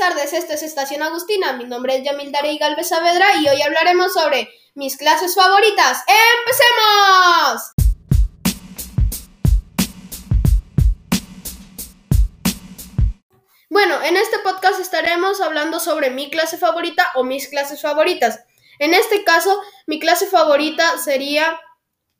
tardes, esto es Estación Agustina. Mi nombre es Yamil Darey Galvez Saavedra y hoy hablaremos sobre mis clases favoritas. ¡Empecemos! Bueno, en este podcast estaremos hablando sobre mi clase favorita o mis clases favoritas. En este caso, mi clase favorita sería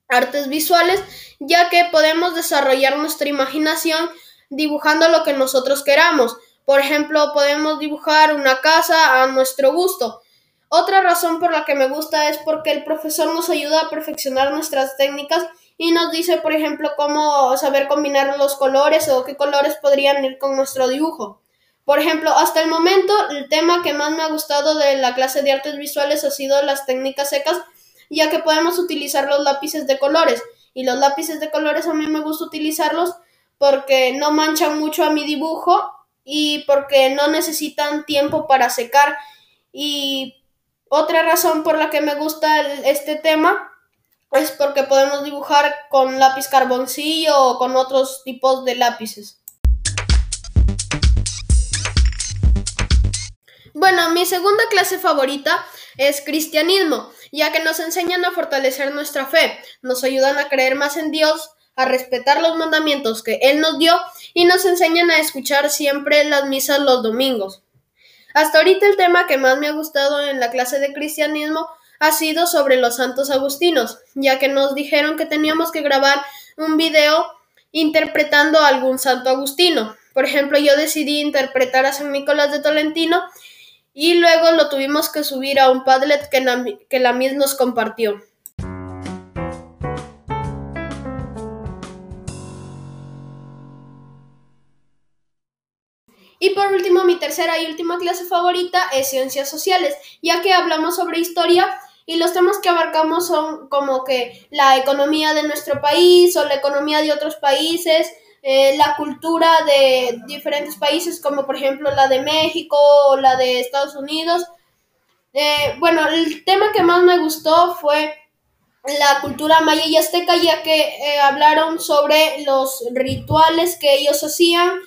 artes visuales, ya que podemos desarrollar nuestra imaginación dibujando lo que nosotros queramos. Por ejemplo, podemos dibujar una casa a nuestro gusto. Otra razón por la que me gusta es porque el profesor nos ayuda a perfeccionar nuestras técnicas y nos dice, por ejemplo, cómo saber combinar los colores o qué colores podrían ir con nuestro dibujo. Por ejemplo, hasta el momento, el tema que más me ha gustado de la clase de artes visuales ha sido las técnicas secas, ya que podemos utilizar los lápices de colores. Y los lápices de colores a mí me gusta utilizarlos porque no manchan mucho a mi dibujo y porque no necesitan tiempo para secar. Y otra razón por la que me gusta este tema es porque podemos dibujar con lápiz carboncillo o con otros tipos de lápices. Bueno, mi segunda clase favorita es cristianismo, ya que nos enseñan a fortalecer nuestra fe, nos ayudan a creer más en Dios, a respetar los mandamientos que Él nos dio y nos enseñan a escuchar siempre las misas los domingos. Hasta ahorita el tema que más me ha gustado en la clase de cristianismo ha sido sobre los santos agustinos, ya que nos dijeron que teníamos que grabar un video interpretando a algún santo agustino. Por ejemplo, yo decidí interpretar a San Nicolás de Tolentino y luego lo tuvimos que subir a un Padlet que la, que la Miss nos compartió. Y por último, mi tercera y última clase favorita es ciencias sociales, ya que hablamos sobre historia y los temas que abarcamos son como que la economía de nuestro país o la economía de otros países, eh, la cultura de diferentes países, como por ejemplo la de México o la de Estados Unidos. Eh, bueno, el tema que más me gustó fue la cultura maya y azteca, ya que eh, hablaron sobre los rituales que ellos hacían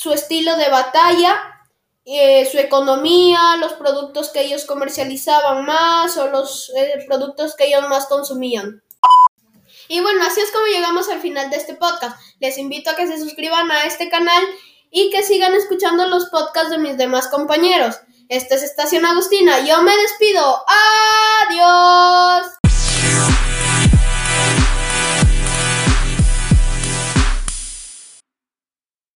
su estilo de batalla, eh, su economía, los productos que ellos comercializaban más o los eh, productos que ellos más consumían. Y bueno, así es como llegamos al final de este podcast. Les invito a que se suscriban a este canal y que sigan escuchando los podcasts de mis demás compañeros. Esta es Estación Agustina. Yo me despido. Adiós.